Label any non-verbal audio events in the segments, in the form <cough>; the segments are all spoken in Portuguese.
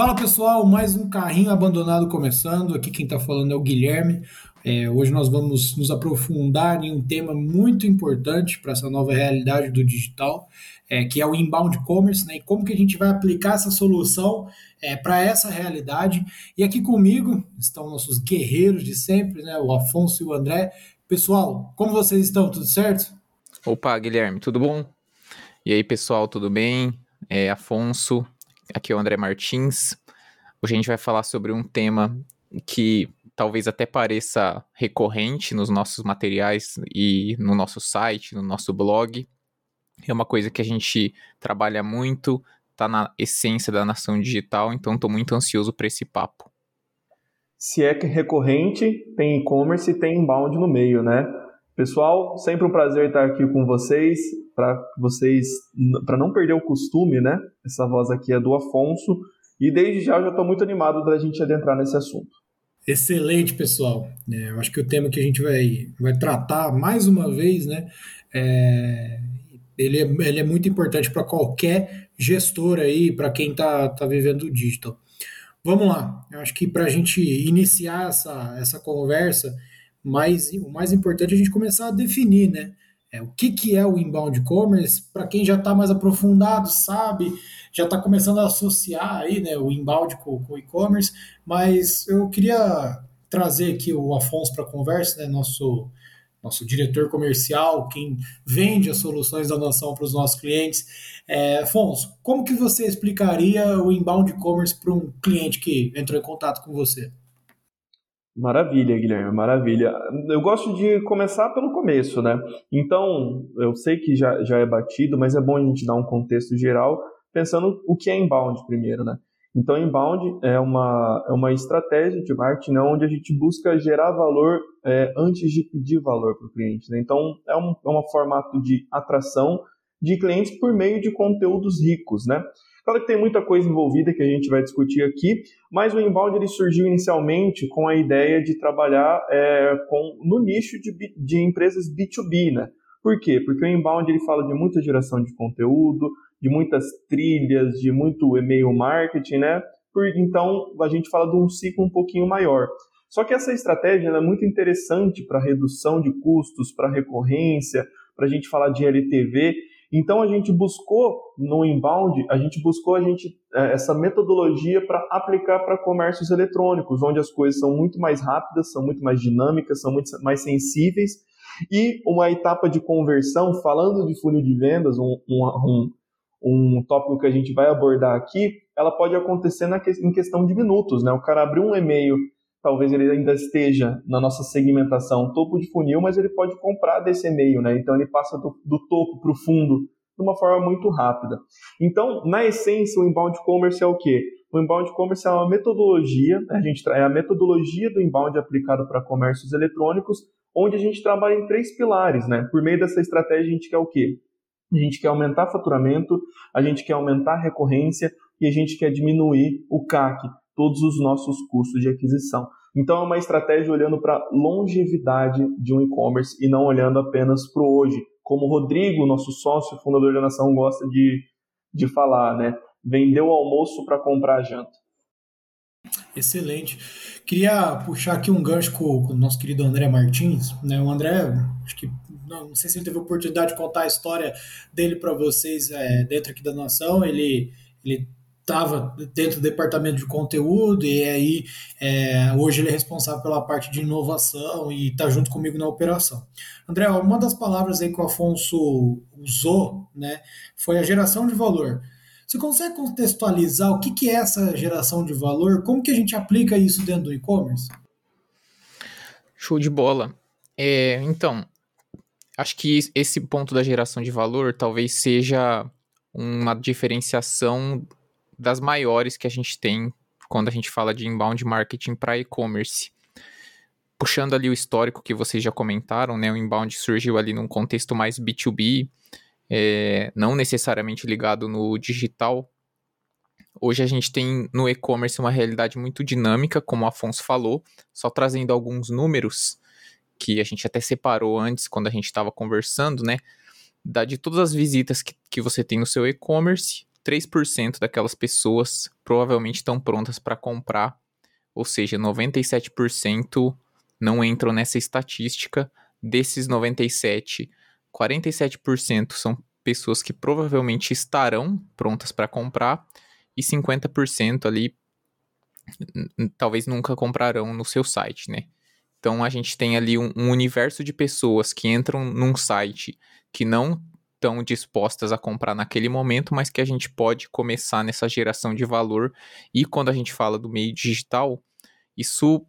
Fala pessoal, mais um carrinho abandonado começando. Aqui quem está falando é o Guilherme. É, hoje nós vamos nos aprofundar em um tema muito importante para essa nova realidade do digital, é, que é o inbound commerce, né? E como que a gente vai aplicar essa solução é, para essa realidade. E aqui comigo estão nossos guerreiros de sempre, né? O Afonso e o André. Pessoal, como vocês estão? Tudo certo? Opa, Guilherme, tudo bom? E aí, pessoal, tudo bem? É, Afonso, Aqui é o André Martins. Hoje a gente vai falar sobre um tema que talvez até pareça recorrente nos nossos materiais e no nosso site, no nosso blog. É uma coisa que a gente trabalha muito, está na essência da nação digital, então estou muito ansioso para esse papo. Se é recorrente, tem e-commerce e tem inbound no meio, né? Pessoal, sempre um prazer estar aqui com vocês, para vocês, para não perder o costume, né? Essa voz aqui é do Afonso, e desde já eu já estou muito animado da gente adentrar nesse assunto. Excelente, pessoal. É, eu acho que o tema que a gente vai, vai tratar mais uma vez, né? É, ele, é, ele é muito importante para qualquer gestor aí, para quem está tá vivendo o digital. Vamos lá. Eu acho que para a gente iniciar essa, essa conversa, mas o mais importante é a gente começar a definir, né? É, o que, que é o inbound commerce? Para quem já está mais aprofundado, sabe, já está começando a associar aí, né, o inbound com, com o e-commerce, mas eu queria trazer aqui o Afonso para conversa, né, nosso, nosso diretor comercial, quem vende as soluções da nação para os nossos clientes. É, Afonso, como que você explicaria o inbound commerce para um cliente que entrou em contato com você? Maravilha, Guilherme, maravilha. Eu gosto de começar pelo começo, né? Então, eu sei que já, já é batido, mas é bom a gente dar um contexto geral, pensando o que é inbound primeiro, né? Então, inbound é uma, é uma estratégia de marketing né, onde a gente busca gerar valor é, antes de pedir valor para o cliente. Né? Então, é um, é um formato de atração de clientes por meio de conteúdos ricos, né? Claro que tem muita coisa envolvida que a gente vai discutir aqui, mas o inbound ele surgiu inicialmente com a ideia de trabalhar é, com, no nicho de, de empresas B2B, né? Por quê? Porque o inbound ele fala de muita geração de conteúdo, de muitas trilhas, de muito e-mail marketing, né? Por, então a gente fala de um ciclo um pouquinho maior. Só que essa estratégia é muito interessante para redução de custos, para recorrência, para a gente falar de LTV então a gente buscou no inbound, a gente buscou a gente é, essa metodologia para aplicar para comércios eletrônicos, onde as coisas são muito mais rápidas, são muito mais dinâmicas, são muito mais sensíveis e uma etapa de conversão, falando de funil de vendas, um, um, um, um tópico que a gente vai abordar aqui, ela pode acontecer na, em questão de minutos, né? O cara abriu um e-mail talvez ele ainda esteja na nossa segmentação topo de funil, mas ele pode comprar desse e-mail, né? Então ele passa do, do topo para o fundo de uma forma muito rápida. Então, na essência, o inbound commerce é o quê? O inbound commerce é uma metodologia, a gente é a metodologia do inbound aplicado para comércios eletrônicos, onde a gente trabalha em três pilares, né? Por meio dessa estratégia a gente quer o quê? A gente quer aumentar faturamento, a gente quer aumentar recorrência e a gente quer diminuir o CAC, todos os nossos custos de aquisição. Então é uma estratégia olhando para a longevidade de um e-commerce e não olhando apenas para o hoje, como o Rodrigo, nosso sócio, fundador da Nação, gosta de, de falar, né? Vender o almoço para comprar a janta. Excelente. Queria puxar aqui um gancho com, com o nosso querido André Martins. Né? O André, acho que não, não sei se ele teve oportunidade de contar a história dele para vocês é, dentro aqui da Nação. Ele, ele estava dentro do departamento de conteúdo e aí é, hoje ele é responsável pela parte de inovação e está junto comigo na operação. André, uma das palavras aí que o Afonso usou, né, foi a geração de valor. Você consegue contextualizar o que, que é essa geração de valor? Como que a gente aplica isso dentro do e-commerce? Show de bola. É, então, acho que esse ponto da geração de valor talvez seja uma diferenciação das maiores que a gente tem quando a gente fala de inbound marketing para e-commerce. Puxando ali o histórico que vocês já comentaram, né, o inbound surgiu ali num contexto mais B2B, é, não necessariamente ligado no digital. Hoje a gente tem no e-commerce uma realidade muito dinâmica, como o Afonso falou, só trazendo alguns números que a gente até separou antes quando a gente estava conversando, né? da, de todas as visitas que, que você tem no seu e-commerce, 3% daquelas pessoas provavelmente estão prontas para comprar, ou seja, 97% não entram nessa estatística. Desses 97, 47% são pessoas que provavelmente estarão prontas para comprar e 50% ali talvez nunca comprarão no seu site, né? Então a gente tem ali um, um universo de pessoas que entram num site que não estão dispostas a comprar naquele momento, mas que a gente pode começar nessa geração de valor. E quando a gente fala do meio digital, isso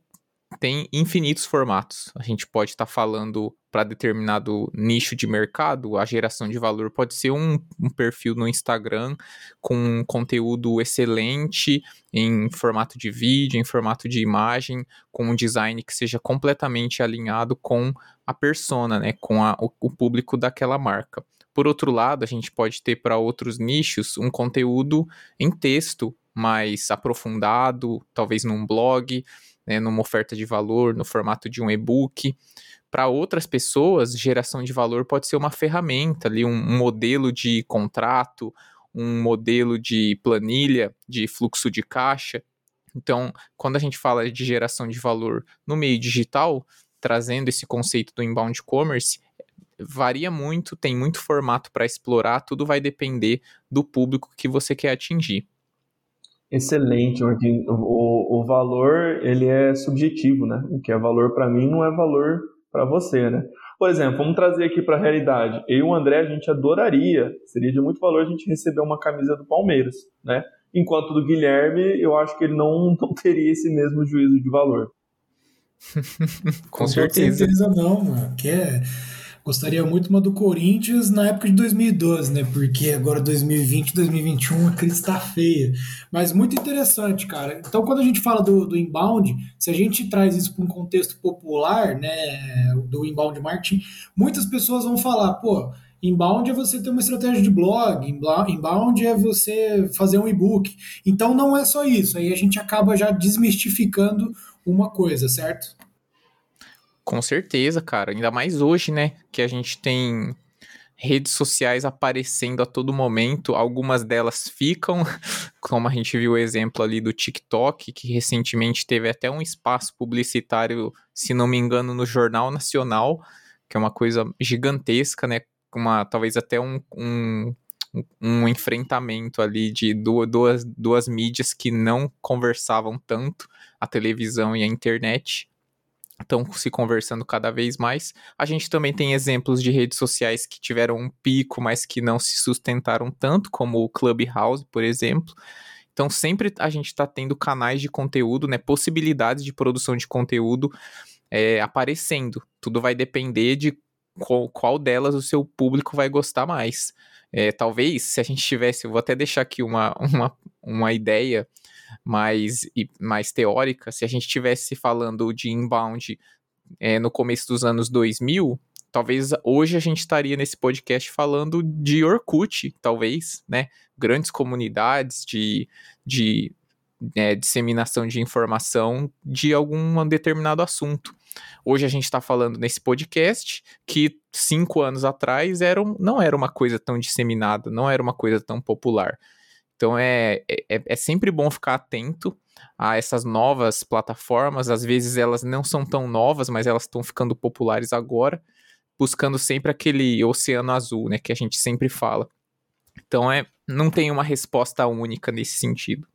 tem infinitos formatos. A gente pode estar tá falando para determinado nicho de mercado, a geração de valor pode ser um, um, perfil no Instagram com conteúdo excelente em formato de vídeo, em formato de imagem, com um design que seja completamente alinhado com a persona, né, com a, o, o público daquela marca. Por outro lado, a gente pode ter para outros nichos um conteúdo em texto mais aprofundado, talvez num blog, né, numa oferta de valor, no formato de um e-book. Para outras pessoas, geração de valor pode ser uma ferramenta, ali, um, modelo de contrato, um modelo de planilha, de fluxo de caixa. Então, quando a gente fala de geração de valor no meio digital, trazendo esse conceito do inbound commerce, varia muito, tem muito formato para explorar, tudo vai depender do público que você quer atingir. Excelente. O, o valor, ele é subjetivo, né? O que é valor para mim não é valor para você, né? Por exemplo, vamos trazer aqui para a realidade. Eu e o André, a gente adoraria, seria de muito valor a gente receber uma camisa do Palmeiras, né? Enquanto do Guilherme, eu acho que ele não, <laughs> não teria esse mesmo juízo de valor. Com, Com certeza. certeza não, mano. Que é Gostaria muito uma do Corinthians na época de 2012, né? Porque agora 2020, 2021 a crise está feia. Mas muito interessante, cara. Então, quando a gente fala do, do inbound, se a gente traz isso para um contexto popular, né? Do inbound marketing, muitas pessoas vão falar, pô. Inbound é você ter uma estratégia de blog, inbound é você fazer um e-book. Então não é só isso, aí a gente acaba já desmistificando uma coisa, certo? Com certeza, cara. Ainda mais hoje, né? Que a gente tem redes sociais aparecendo a todo momento. Algumas delas ficam, <laughs> como a gente viu o exemplo ali do TikTok, que recentemente teve até um espaço publicitário, se não me engano, no Jornal Nacional, que é uma coisa gigantesca, né? Uma, talvez até um, um, um enfrentamento ali de duas, duas mídias que não conversavam tanto, a televisão e a internet estão se conversando cada vez mais. A gente também tem exemplos de redes sociais que tiveram um pico, mas que não se sustentaram tanto, como o Clubhouse, por exemplo. Então, sempre a gente está tendo canais de conteúdo, né, possibilidades de produção de conteúdo é, aparecendo. Tudo vai depender de qual, qual, delas o seu público vai gostar mais. É, talvez, se a gente tivesse, eu vou até deixar aqui uma, uma, uma ideia mais, mais teórica, se a gente estivesse falando de inbound é, no começo dos anos 2000, talvez hoje a gente estaria nesse podcast falando de Orkut, talvez, né? Grandes comunidades de, de é, disseminação de informação de algum determinado assunto. Hoje a gente está falando nesse podcast que cinco anos atrás era, não era uma coisa tão disseminada, não era uma coisa tão popular. Então é, é, é sempre bom ficar atento a essas novas plataformas. Às vezes elas não são tão novas, mas elas estão ficando populares agora, buscando sempre aquele oceano azul, né, que a gente sempre fala. Então é, não tem uma resposta única nesse sentido.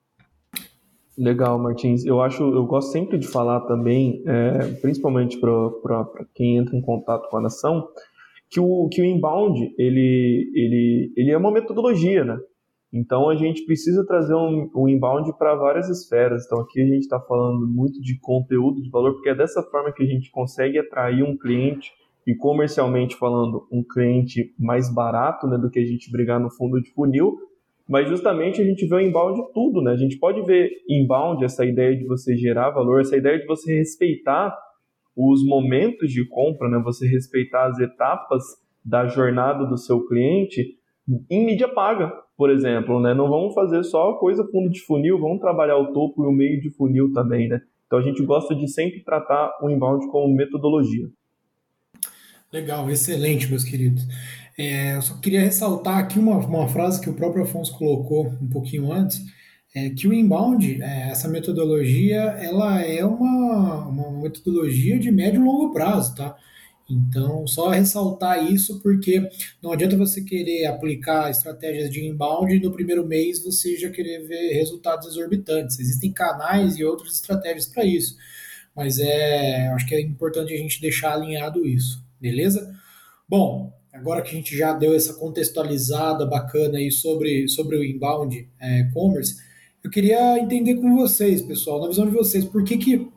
Legal, Martins. Eu acho, eu gosto sempre de falar também, é, principalmente para quem entra em contato com a nação, que o, que o inbound ele, ele, ele é uma metodologia, né? Então a gente precisa trazer um, um inbound para várias esferas. Então aqui a gente está falando muito de conteúdo de valor, porque é dessa forma que a gente consegue atrair um cliente e comercialmente falando, um cliente mais barato né, do que a gente brigar no fundo de funil. Mas justamente a gente vê o inbound de tudo, né? A gente pode ver inbound, essa ideia de você gerar valor, essa ideia de você respeitar os momentos de compra, né? Você respeitar as etapas da jornada do seu cliente em mídia paga por exemplo, né? Não vamos fazer só coisa fundo de funil, vamos trabalhar o topo e o meio de funil também, né? Então a gente gosta de sempre tratar o inbound como metodologia. Legal, excelente, meus queridos. É, eu só queria ressaltar aqui uma, uma frase que o próprio Afonso colocou um pouquinho antes, é que o inbound, é, essa metodologia, ela é uma, uma metodologia de médio e longo prazo, tá? Então, só ressaltar isso porque não adianta você querer aplicar estratégias de inbound e no primeiro mês você já querer ver resultados exorbitantes. Existem canais e outras estratégias para isso, mas é, acho que é importante a gente deixar alinhado isso, beleza? Bom, agora que a gente já deu essa contextualizada bacana aí sobre, sobre o inbound é, commerce, eu queria entender com vocês, pessoal, na visão de vocês, por que, que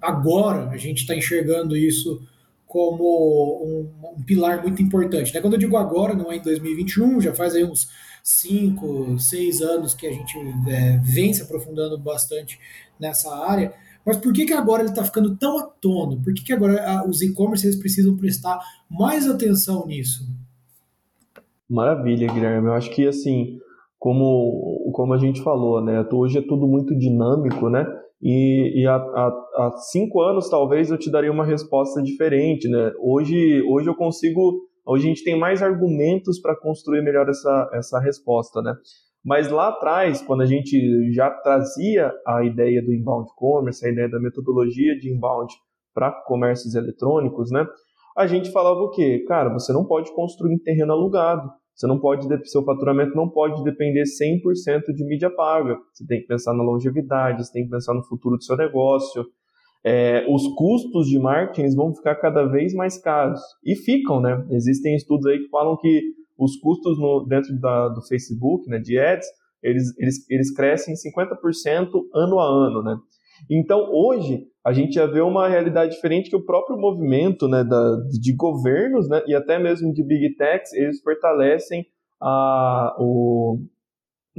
agora a gente está enxergando isso como um, um, pilar muito importante. Né? Quando eu digo agora, não é em 2021, já faz aí uns 5, 6 anos que a gente é, vem se aprofundando bastante nessa área. Mas por que, que agora ele está ficando tão à tona? Por que, que agora a, os e-commerce precisam prestar mais atenção nisso? Maravilha, Guilherme. Eu acho que assim, como, como a gente falou, né? Hoje é tudo muito dinâmico, né? E, e há, há, há, cinco anos talvez eu te daria uma resposta diferente, né? Hoje, hoje eu consigo, hoje a gente tem mais argumentos para construir melhor essa, essa resposta, né? Mas lá atrás, quando a gente já trazia a ideia do inbound commerce, a ideia da metodologia de inbound para comércios eletrônicos, né? A gente falava o quê? Cara, você não pode construir em terreno alugado. Você não pode, seu faturamento não pode depender 100% de mídia paga. Você tem que pensar na longevidade, você tem que pensar no futuro do seu negócio. É, os custos de marketing vão ficar cada vez mais caros. E ficam, né? Existem estudos aí que falam que os custos no, dentro da, do Facebook, né, de ads, eles, eles, eles crescem 50% ano a ano, né? Então, hoje, a gente já vê uma realidade diferente que o próprio movimento né, da, de governos né, e até mesmo de big techs, eles fortalecem a, o,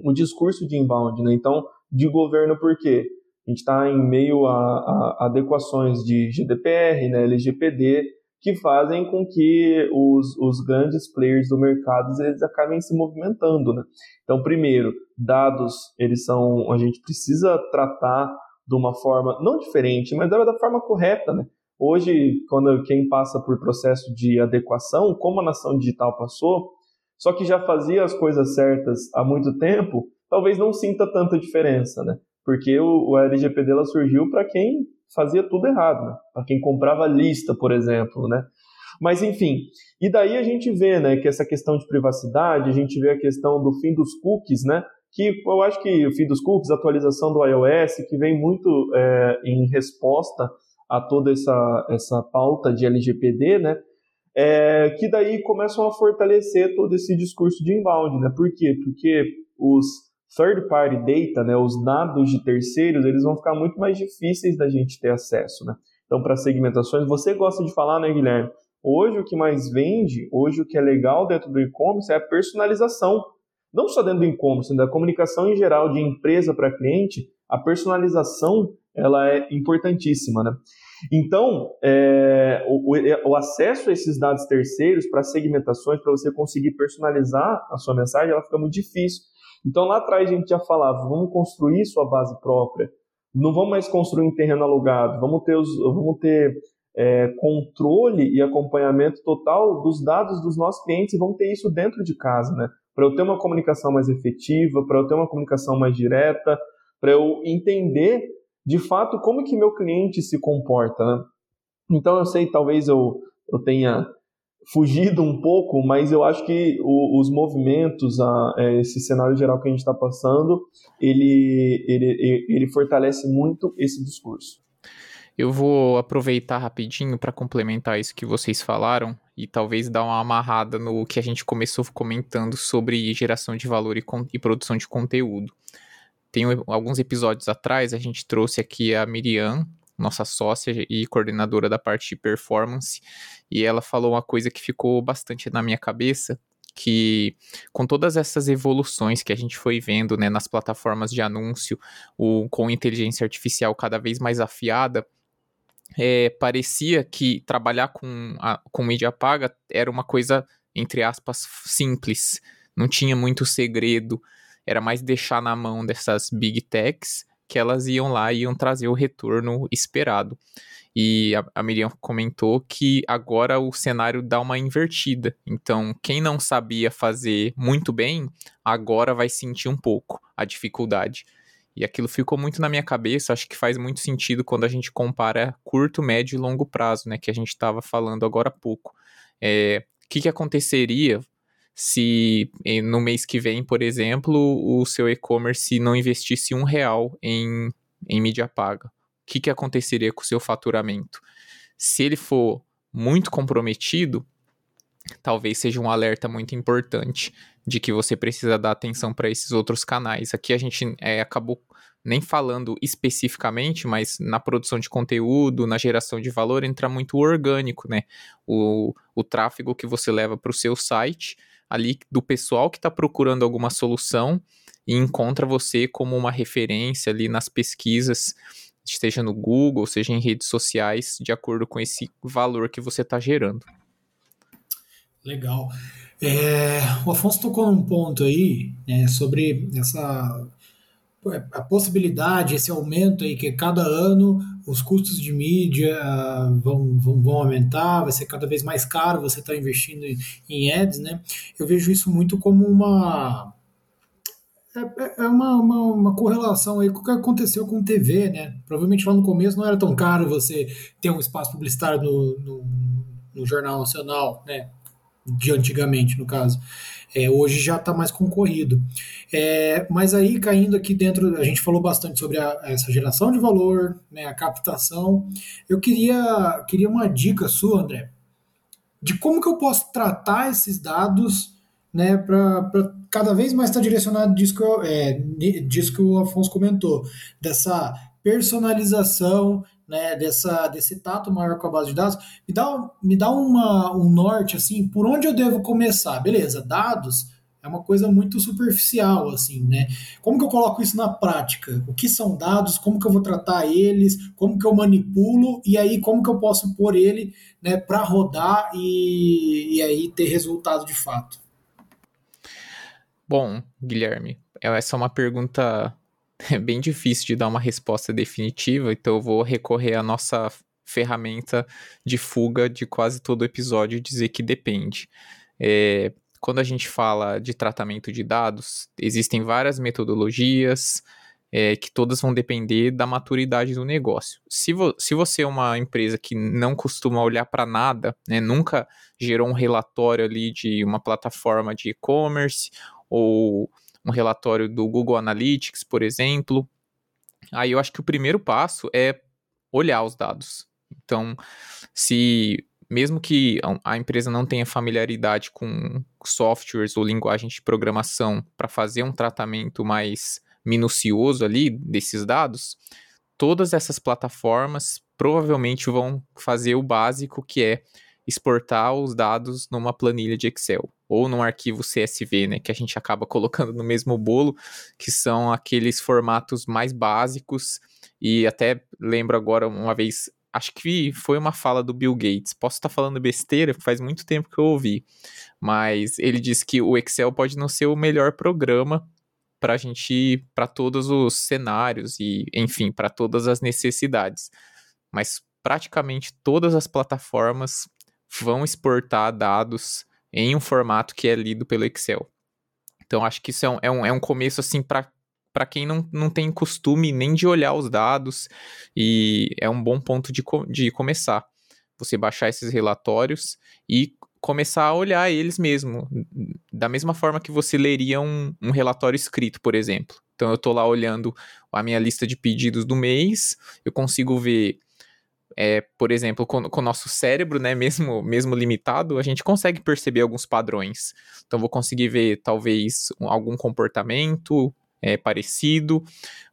o discurso de inbound. Né? Então, de governo por quê? A gente está em meio a, a, adequações de GDPR, né, LGPD, que fazem com que os, os grandes players do mercado eles acabem se movimentando. Né? Então, primeiro, dados, eles são, a gente precisa tratar de uma forma não diferente, mas da, forma correta, né? Hoje, quando quem passa por processo de adequação, como a nação digital passou, só que já fazia as coisas certas há muito tempo, talvez não sinta tanta diferença, né? Porque o, o LGPD ela surgiu para quem fazia tudo errado, né? Para quem comprava lista, por exemplo, né? Mas enfim, e daí a gente vê, né, que essa questão de privacidade, a gente vê a questão do fim dos cookies, né? Que eu acho que o fim dos cookies, atualização do iOS, que vem muito é, em resposta a toda essa, essa pauta de LGPD, né? É, que daí começam a fortalecer todo esse discurso de inbound, né? Por quê? Porque os third party data, né, os dados de terceiros, eles vão ficar muito mais difíceis da gente ter acesso, né? Então, para segmentações, você gosta de falar, né, Guilherme? Hoje o que mais vende, hoje o que é legal dentro do e-commerce é a personalização não só dentro do e-commerce, da comunicação em geral de empresa para cliente, a personalização ela é importantíssima, né? Então, é, o, o, acesso a esses dados terceiros para segmentações, para você conseguir personalizar a sua mensagem, ela fica muito difícil. Então, lá atrás a gente já falava, vamos construir sua base própria, não vamos mais construir em terreno alugado, vamos ter, os, vamos ter é, controle e acompanhamento total dos dados dos nossos clientes e vamos ter isso dentro de casa, né? Para eu ter uma comunicação mais efetiva, para eu ter uma comunicação mais direta, para eu entender de fato como que meu cliente se comporta. Né? Então eu sei, talvez eu, eu tenha fugido um pouco, mas eu acho que o, os movimentos, a, é, esse cenário geral que a gente está passando, ele, ele, ele fortalece muito esse discurso. Eu vou aproveitar rapidinho para complementar isso que vocês falaram e talvez dar uma amarrada no que a gente começou comentando sobre geração de valor e, e produção de conteúdo. Tem alguns episódios atrás, a gente trouxe aqui a Miriam, nossa sócia e coordenadora da parte de performance, e ela falou uma coisa que ficou bastante na minha cabeça, que com todas essas evoluções que a gente foi vendo né, nas plataformas de anúncio, o, com inteligência artificial cada vez mais afiada, é, parecia que trabalhar com, a, com mídia paga era uma coisa, entre aspas, simples. Não tinha muito segredo. Era mais deixar na mão dessas big techs que elas iam lá e iam trazer o retorno esperado. E a, a Miriam comentou que agora o cenário dá uma invertida. Então, quem não sabia fazer muito bem, agora vai sentir um pouco a dificuldade. E aquilo ficou muito na minha cabeça, acho que faz muito sentido quando a gente compara curto, médio e longo prazo, né? Que a gente estava falando agora há pouco. É, o que, que aconteceria se no mês que vem, por exemplo, o seu e-commerce não investisse um real em, em mídia paga? O que, que aconteceria com o seu faturamento? Se ele for muito comprometido, talvez seja um alerta muito importante de que você precisa dar atenção para esses outros canais. Aqui a gente é, acabou nem falando especificamente, mas na produção de conteúdo, na geração de valor, entra muito o orgânico, né? O, o tráfego que você leva para o seu site, ali do pessoal que está procurando alguma solução e encontra você como uma referência ali nas pesquisas, seja no Google, seja em redes sociais, de acordo com esse valor que você está gerando. Legal. É, o Afonso tocou num ponto aí né, sobre essa a possibilidade, esse aumento aí, que cada ano os custos de mídia vão, vão, vão aumentar, vai ser cada vez mais caro você estar tá investindo em, em ads, né? Eu vejo isso muito como uma. É, é, é uma, uma, uma, correlação aí com o que aconteceu com TV, né? Provavelmente lá no começo não era tão caro você ter um espaço publicitário no, no, no Jornal Nacional, né? De antigamente, no caso. É, hoje já está mais concorrido. É, mas aí, caindo aqui dentro, a gente falou bastante sobre a, essa geração de valor, né, a captação. Eu queria, queria uma dica sua, André, de como que eu posso tratar esses dados né, para cada vez mais estar tá direcionado disso que, eu, é, disso que o Afonso comentou, dessa personalização né, dessa, desse tato maior com a base de dados, me dá, me dá uma, um norte, assim, por onde eu devo começar? Beleza, dados é uma coisa muito superficial, assim, né? Como que eu coloco isso na prática? O que são dados? Como que eu vou tratar eles? Como que eu manipulo? E aí, como que eu posso pôr ele né, para rodar e, e aí ter resultado de fato? Bom, Guilherme, essa é uma pergunta é bem difícil de dar uma resposta definitiva, então eu vou recorrer à nossa ferramenta de fuga de quase todo episódio dizer que depende. É, quando a gente fala de tratamento de dados, existem várias metodologias é, que todas vão depender da maturidade do negócio. Se, vo se você é uma empresa que não costuma olhar para nada, né, nunca gerou um relatório ali de uma plataforma de e-commerce ou um relatório do Google Analytics, por exemplo. Aí eu acho que o primeiro passo é olhar os dados. Então, se mesmo que a empresa não tenha familiaridade com softwares ou linguagem de programação para fazer um tratamento mais minucioso ali desses dados, todas essas plataformas provavelmente vão fazer o básico que é exportar os dados numa planilha de Excel ou num arquivo CSV, né, que a gente acaba colocando no mesmo bolo, que são aqueles formatos mais básicos e até lembro agora uma vez, acho que foi uma fala do Bill Gates. Posso estar falando besteira, faz muito tempo que eu ouvi, mas ele disse que o Excel pode não ser o melhor programa para a gente para todos os cenários e, enfim, para todas as necessidades. Mas praticamente todas as plataformas vão exportar dados em um formato que é lido pelo Excel. Então, acho que isso é um, é um, é um começo, assim, para para quem não, não tem costume nem de olhar os dados, e é um bom ponto de, de começar. Você baixar esses relatórios e começar a olhar eles mesmo, da mesma forma que você leria um, um relatório escrito, por exemplo. Então, eu estou lá olhando a minha lista de pedidos do mês, eu consigo ver é, por exemplo, com, o nosso cérebro, né, mesmo, mesmo limitado, a gente consegue perceber alguns padrões. Então, vou conseguir ver, talvez, algum comportamento é, parecido,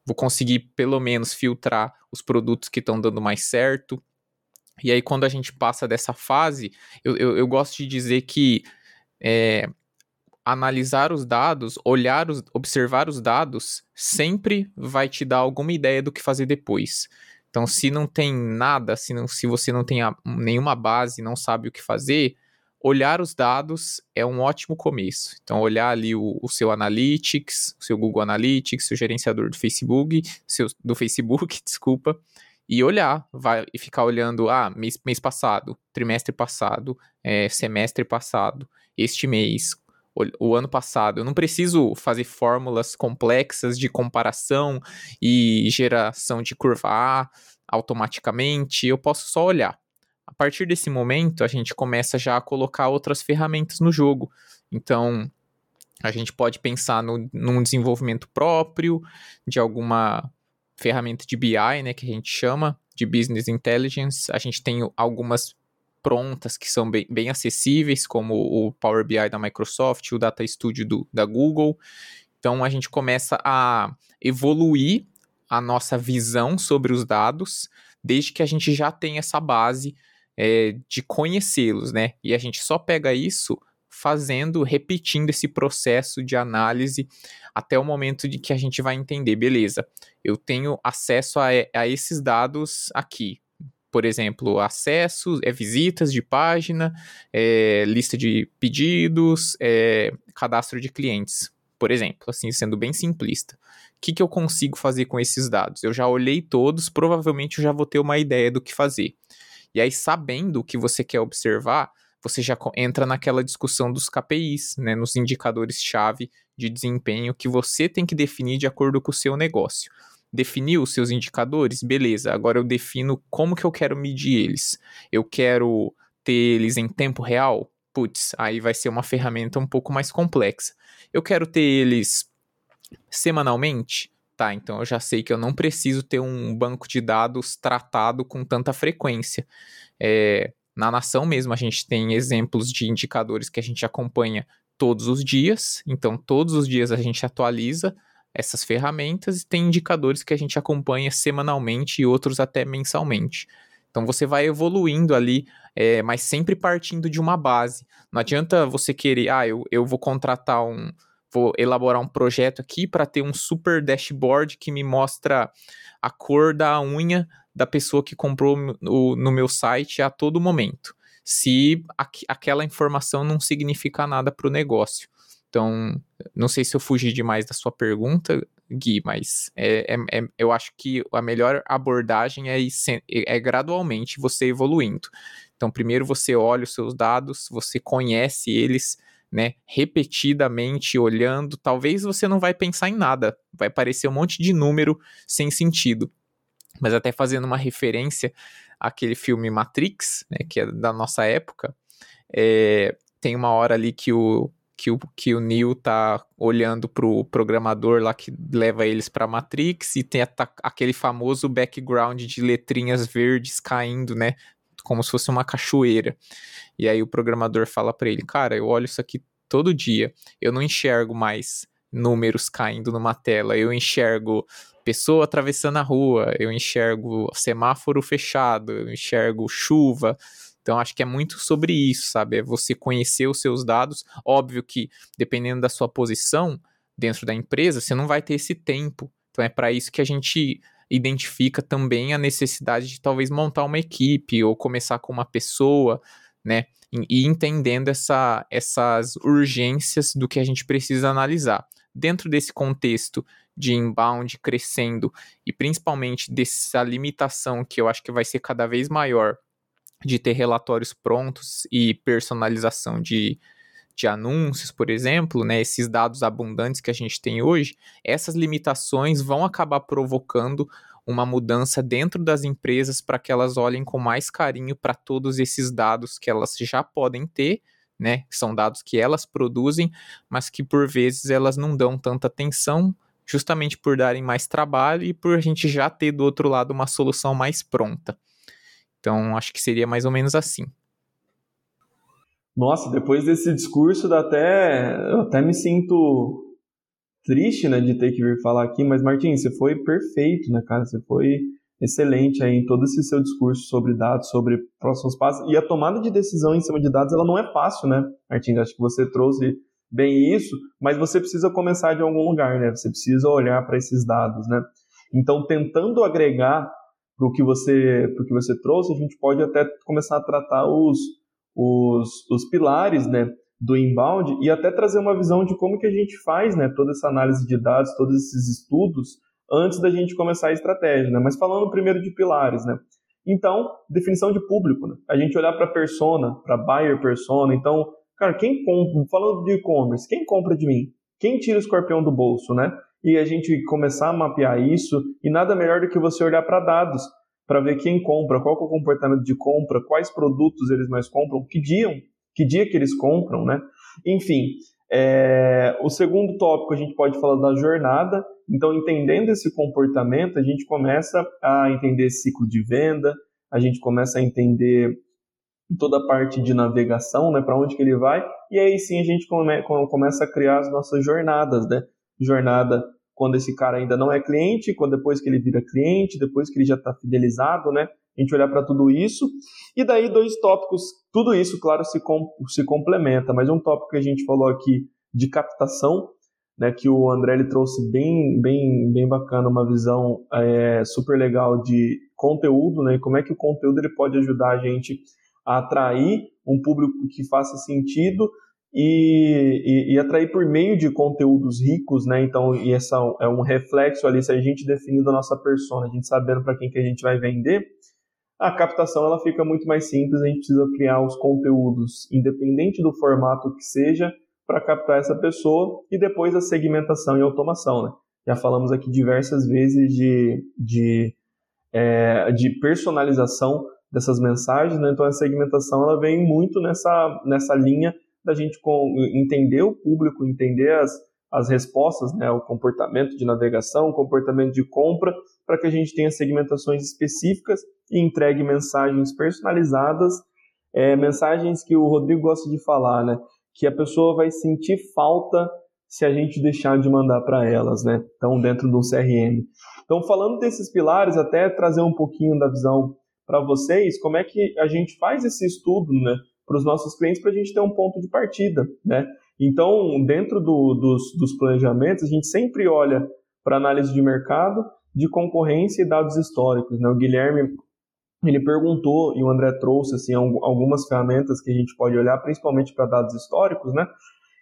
vou conseguir, pelo menos, filtrar os produtos que estão dando mais certo. E aí, quando a gente passa dessa fase, eu, eu, eu gosto de dizer que é, analisar os dados, olhar os, observar os dados, sempre vai te dar alguma ideia do que fazer depois. Então, se não tem nada, se, não, se você não tem a, nenhuma base, não sabe o que fazer, olhar os dados é um ótimo começo. Então, olhar ali o, o seu Analytics, o seu Google Analytics, seu gerenciador do Facebook, seu, do Facebook, <laughs> desculpa, e olhar, vai e ficar olhando, ah, mês, mês passado, trimestre passado, é, semestre passado, este mês, o, ano passado. Eu não preciso fazer fórmulas complexas de comparação e geração de curva A automaticamente, eu posso só olhar. A partir desse momento, a gente começa já a colocar outras ferramentas no jogo. Então, a gente pode pensar no, num desenvolvimento próprio de alguma ferramenta de BI, né, que a gente chama de Business Intelligence. A gente tem algumas prontas que são bem, bem acessíveis, como o Power BI da Microsoft, o Data Studio do, da Google. Então a gente começa a evoluir a nossa visão sobre os dados, desde que a gente já tem essa base é, de conhecê-los, né? E a gente só pega isso fazendo, repetindo esse processo de análise até o momento de que a gente vai entender, beleza, eu tenho acesso a, a esses dados aqui. Por exemplo, acesso, é visitas de página, é, lista de pedidos, é, cadastro de clientes, por exemplo, assim, sendo bem simplista. O que, que eu consigo fazer com esses dados? Eu já olhei todos, provavelmente eu já vou ter uma ideia do que fazer. E aí, sabendo o que você quer observar, você já entra naquela discussão dos KPIs, né, nos indicadores-chave de desempenho que você tem que definir de acordo com o seu negócio. Definiu os seus indicadores? Beleza, agora eu defino como que eu quero medir eles. Eu quero ter eles em tempo real? Putz, aí vai ser uma ferramenta um pouco mais complexa. Eu quero ter eles semanalmente? Tá, então eu já sei que eu não preciso ter um banco de dados tratado com tanta frequência. É, na nação mesmo, a gente tem exemplos de indicadores que a gente acompanha todos os dias, então todos os dias a gente atualiza essas ferramentas e tem indicadores que a gente acompanha semanalmente e outros até mensalmente. Então você vai evoluindo ali, é, mas sempre partindo de uma base. Não adianta você querer, ah, eu, eu vou contratar um. Vou elaborar um projeto aqui para ter um super dashboard que me mostra a cor da unha da pessoa que comprou no, no meu site a todo momento, se aqu aquela informação não significa nada para o negócio. Então, não sei se eu fugi demais da sua pergunta, Gui, mas é, é, é, eu acho que a melhor abordagem é, é gradualmente você evoluindo. Então, primeiro você olha os seus dados, você conhece eles, né, repetidamente olhando, talvez você não vai pensar em nada, vai aparecer um monte de número sem sentido mas até fazendo uma referência àquele filme Matrix, né, que é da nossa época, é, tem uma hora ali que o, que o, que o Neo tá olhando pro programador lá que leva eles pra Matrix e tem a, aquele famoso background de letrinhas verdes caindo, né? Como se fosse uma cachoeira. E aí o programador fala para ele, cara, eu olho isso aqui todo dia, eu não enxergo mais números caindo numa tela, eu enxergo pessoa atravessando a rua, eu enxergo semáforo fechado, eu enxergo chuva. Então, acho que é muito sobre isso, sabe? É você conhecer os seus dados. Óbvio que, dependendo da sua posição dentro da empresa, você não vai ter esse tempo. Então, é para isso que a gente identifica também a necessidade de talvez montar uma equipe ou começar com uma pessoa, né? E entendendo essa, essas urgências do que a gente precisa analisar. Dentro desse contexto de inbound crescendo e principalmente dessa limitação que eu acho que vai ser cada vez maior de ter relatórios prontos e personalização de, de anúncios, por exemplo, né, esses dados abundantes que a gente tem hoje, essas limitações vão acabar provocando uma mudança dentro das empresas para que elas olhem com mais carinho para todos esses dados que elas já podem ter, né? São dados que elas produzem, mas que por vezes elas não dão tanta atenção justamente por darem mais trabalho e por a gente já ter do outro lado uma solução mais pronta. Então, acho que seria mais ou menos assim. Nossa, depois desse discurso, dá até, eu até me sinto triste, né, de ter que vir falar aqui, mas Martins, você foi perfeito, né, cara? Você foi excelente aí em todo esse seu discurso sobre dados, sobre próximos passos. E a tomada de decisão em cima de dados, ela não é fácil, né, Martins? Acho que você trouxe bem isso, mas você precisa começar de algum lugar, né? Você precisa olhar para esses dados, né? Então, tentando agregar para o que você, que você trouxe, a gente pode até começar a tratar os, os, os pilares, né? do inbound e até trazer uma visão de como que a gente faz, né, toda essa análise de dados, todos esses estudos antes da gente começar a estratégia, né? Mas falando primeiro de pilares, né? Então, definição de público, né? A gente olhar para persona, para buyer persona. Então, cara, quem compra, falando de e-commerce, quem compra de mim? Quem tira o escorpião do bolso, né? E a gente começar a mapear isso, e nada melhor do que você olhar para dados, para ver quem compra, qual é o comportamento de compra, quais produtos eles mais compram, que dia, que dia que eles compram, né? Enfim, é, o segundo tópico a gente pode falar da jornada. Então, entendendo esse comportamento, a gente começa a entender ciclo de venda, a gente começa a entender toda a parte de navegação, né, para onde que ele vai, e aí sim a gente come, começa a criar as nossas jornadas, né? Jornada quando esse cara ainda não é cliente, quando depois que ele vira cliente, depois que ele já está fidelizado, né? A gente olhar para tudo isso. E daí dois tópicos, tudo isso, claro, se, com, se complementa, mas um tópico que a gente falou aqui de captação, né, que o André ele trouxe bem, bem, bem bacana, uma visão é, super legal de conteúdo, né, como é que o conteúdo ele pode ajudar a gente a atrair um público que faça sentido e, e, e, atrair por meio de conteúdos ricos, né? Então, e essa é um reflexo ali, se a gente definindo a nossa persona, a gente sabendo para quem que a gente vai vender, a captação ela fica muito mais simples, a gente precisa criar os conteúdos, independente do formato que seja, para captar essa pessoa e depois a segmentação e automação, né? Já falamos aqui diversas vezes de, de, é, de personalização dessas mensagens, né? Então a segmentação ela vem muito nessa, nessa linha da gente entender o público, entender as, as respostas, né, o comportamento de navegação, o comportamento de compra, para que a gente tenha segmentações específicas e entregue mensagens personalizadas, é, mensagens que o Rodrigo gosta de falar, né, que a pessoa vai sentir falta se a gente deixar de mandar para elas, né? Então, dentro do CRM. Então, falando desses pilares, até trazer um pouquinho da visão para vocês, como é que a gente faz esse estudo, né? Para os nossos clientes para a gente ter um ponto de partida, né? Então, dentro do, dos, dos planejamentos, a gente sempre olha para análise de mercado, de concorrência e dados históricos, né? O Guilherme ele perguntou e o André trouxe assim algumas ferramentas que a gente pode olhar, principalmente para dados históricos, né?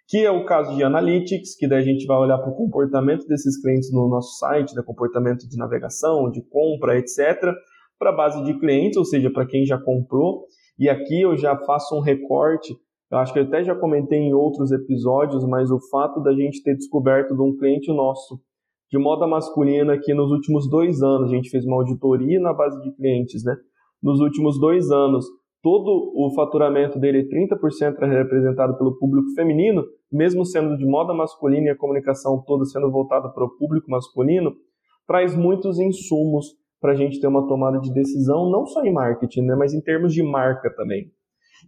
Que é o caso de analytics, que daí a gente vai olhar para o comportamento desses clientes no nosso site, da comportamento de navegação, de compra, etc. Para a base de clientes, ou seja, para quem já comprou e aqui eu já faço um recorte, eu acho que eu até já comentei em outros episódios, mas o fato da gente ter descoberto de um cliente nosso de moda masculina que nos últimos dois anos, a gente fez uma auditoria na base de clientes, né? Nos últimos dois anos, todo o faturamento dele, 30% é representado pelo público feminino, mesmo sendo de moda masculina e a comunicação toda sendo voltada para o público masculino, traz muitos insumos para a gente ter uma tomada de decisão, não só em marketing, né, mas em termos de marca também.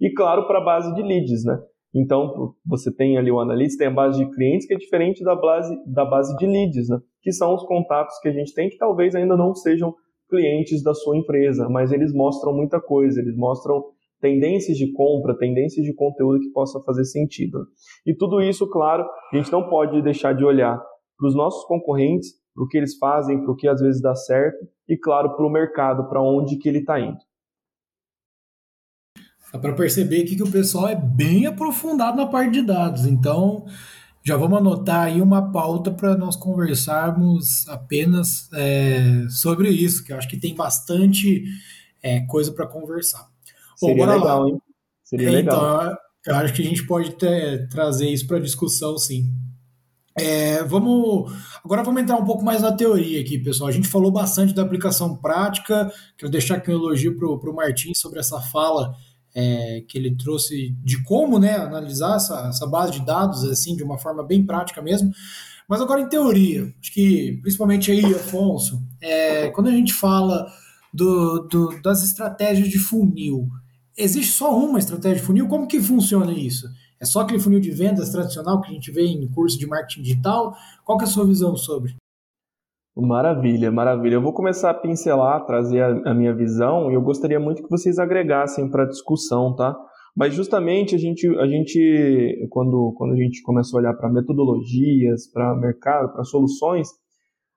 E claro, para a base de leads, né? Então, você tem ali o analista, tem a base de clientes, que é diferente da base, da base de leads, né? Que são os contatos que a gente tem que talvez ainda não sejam clientes da sua empresa, mas eles mostram muita coisa, eles mostram tendências de compra, tendências de conteúdo que possa fazer sentido. E tudo isso, claro, a gente não pode deixar de olhar para os nossos concorrentes, para o que eles fazem, para o que às vezes dá certo e, claro, para o mercado, para onde que ele está indo. Dá para perceber aqui que o pessoal é bem aprofundado na parte de dados, então já vamos anotar aí uma pauta para nós conversarmos apenas é, sobre isso, que eu acho que tem bastante é, coisa para conversar. Seria Bom, legal, lá. hein? Seria é, legal. Então, eu acho que a gente pode ter, trazer isso para discussão, sim. É, vamos agora vamos entrar um pouco mais na teoria aqui, pessoal. A gente falou bastante da aplicação prática. Quero deixar aqui um elogio para o Martins sobre essa fala é, que ele trouxe de como né, analisar essa, essa, base de dados assim de uma forma bem prática mesmo. Mas agora em teoria, acho que principalmente aí, Afonso, é, quando a gente fala do, do, das estratégias de funil, existe só uma estratégia de funil? Como que funciona isso? É só aquele funil de vendas tradicional que a gente vê em curso de marketing digital? Qual é a sua visão sobre? Maravilha, maravilha. Eu vou começar a pincelar, trazer a, a minha visão e eu gostaria muito que vocês agregassem para a discussão, tá? Mas justamente a gente, a gente quando, quando a gente começa a olhar para metodologias, para mercado, para soluções,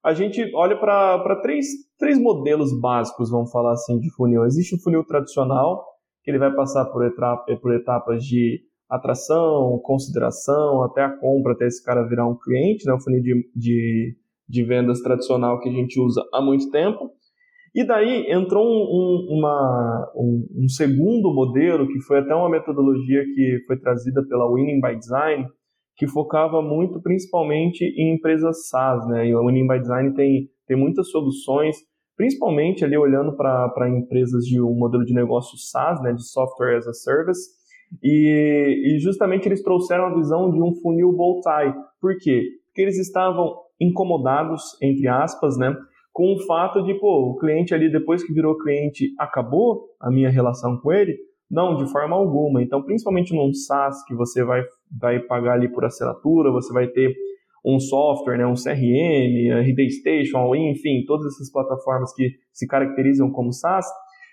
a gente olha para três, três modelos básicos, vamos falar assim, de funil. Existe o funil tradicional, que ele vai passar por, etapa, por etapas de atração, consideração, até a compra, até esse cara virar um cliente, né, o funil de, de, de vendas tradicional que a gente usa há muito tempo. E daí entrou um, um, uma, um, um, segundo modelo, que foi até uma metodologia que foi trazida pela Winning by Design, que focava muito principalmente em empresas SaaS. Né? E a Winning by Design tem, tem muitas soluções, principalmente ali olhando para empresas de um modelo de negócio SaaS, né? de Software as a Service, e, e justamente eles trouxeram a visão de um funil bow tie. Por quê? Porque eles estavam incomodados, entre aspas, né, com o fato de, pô, o cliente ali, depois que virou cliente, acabou a minha relação com ele? Não, de forma alguma. Então, principalmente num SaaS, que você vai, vai pagar ali por assinatura, você vai ter um software, né, um CRM, RD Station, enfim, todas essas plataformas que se caracterizam como SaaS,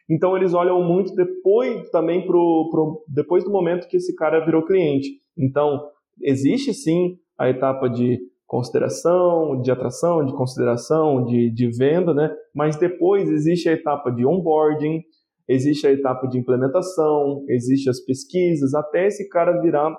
então eles olham muito depois também pro, pro, depois do momento que esse cara virou cliente. Então existe sim a etapa de consideração, de atração, de consideração, de, de venda, né? Mas depois existe a etapa de onboarding, existe a etapa de implementação, existe as pesquisas, até esse cara virar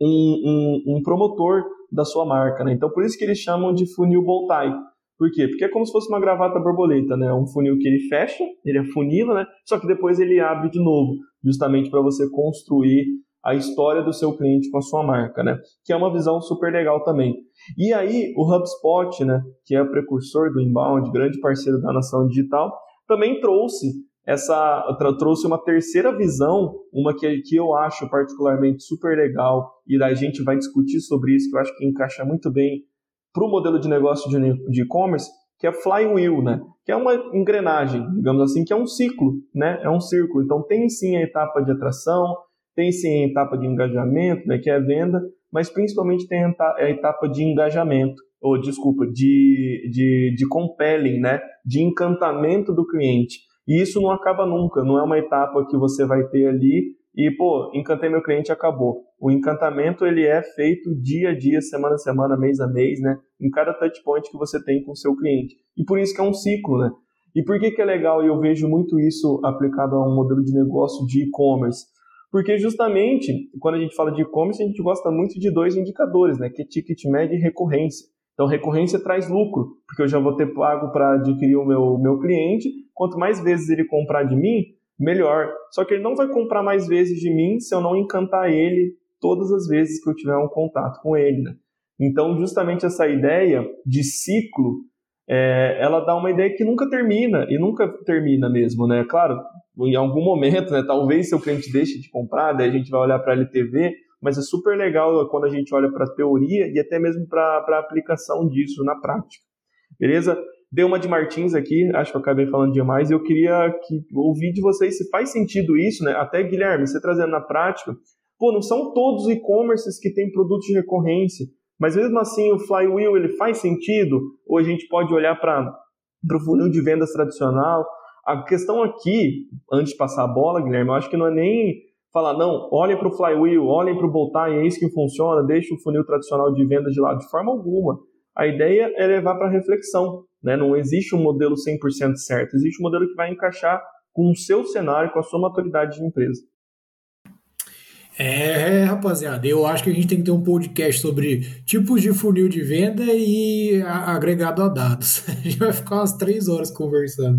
um, um, um promotor da sua marca, né? Então por isso que eles chamam de funil bow tie por quê? Porque é como se fosse uma gravata borboleta, né? Um funil que ele fecha, ele afunila, né? Só que depois ele abre de novo, justamente para você construir a história do seu cliente com a sua marca, né? Que é uma visão super legal também. E aí, o HubSpot, né, que é o precursor do inbound, grande parceiro da nação digital, também trouxe essa trouxe uma terceira visão, uma que, que eu acho particularmente super legal, e a gente vai discutir sobre isso, que eu acho que encaixa muito bem para o modelo de negócio de e-commerce, que é flywheel, né? Que é uma engrenagem, digamos assim, que é um ciclo, né? É um círculo. Então tem sim a etapa de atração, tem sim a etapa de engajamento, né? Que é a venda, mas principalmente tem a etapa de engajamento, ou desculpa, de, de, de compelling, né? De encantamento do cliente. E isso não acaba nunca, não é uma etapa que você vai ter ali e, pô, encantei meu cliente acabou. O encantamento, ele é feito dia a dia, semana a semana, mês a mês, né? Em cada touch point que você tem com o seu cliente. E por isso que é um ciclo, né? E por que que é legal e eu vejo muito isso aplicado a um modelo de negócio de e-commerce? Porque justamente, quando a gente fala de e-commerce, a gente gosta muito de dois indicadores, né? Que é ticket médio e recorrência. Então, recorrência traz lucro, porque eu já vou ter pago para adquirir o meu, meu cliente. Quanto mais vezes ele comprar de mim, melhor. Só que ele não vai comprar mais vezes de mim se eu não encantar ele todas as vezes que eu tiver um contato com ele. Né? Então, justamente essa ideia de ciclo, é, ela dá uma ideia que nunca termina, e nunca termina mesmo, né? Claro, em algum momento, né, talvez seu cliente deixe de comprar, daí a gente vai olhar para a LTV, mas é super legal quando a gente olha para a teoria e até mesmo para a aplicação disso na prática. Beleza? Dei uma de Martins aqui, acho que eu acabei falando demais, eu queria que, ouvir de vocês se faz sentido isso, né? Até Guilherme, você trazendo na prática, pô, não são todos os e-commerces que têm produtos de recorrência, mas mesmo assim o flywheel ele faz sentido? Ou a gente pode olhar para o funil de vendas tradicional? A questão aqui, antes de passar a bola, Guilherme, eu acho que não é nem falar, não, olhem para o flywheel, olhem para o bolt é isso que funciona, deixa o funil tradicional de vendas de lado, de forma alguma. A ideia é levar para reflexão. Né? Não existe um modelo 100% certo, existe um modelo que vai encaixar com o seu cenário, com a sua maturidade de empresa. É, rapaziada, eu acho que a gente tem que ter um podcast sobre tipos de funil de venda e agregado a dados. <laughs> A gente vai ficar umas três horas conversando.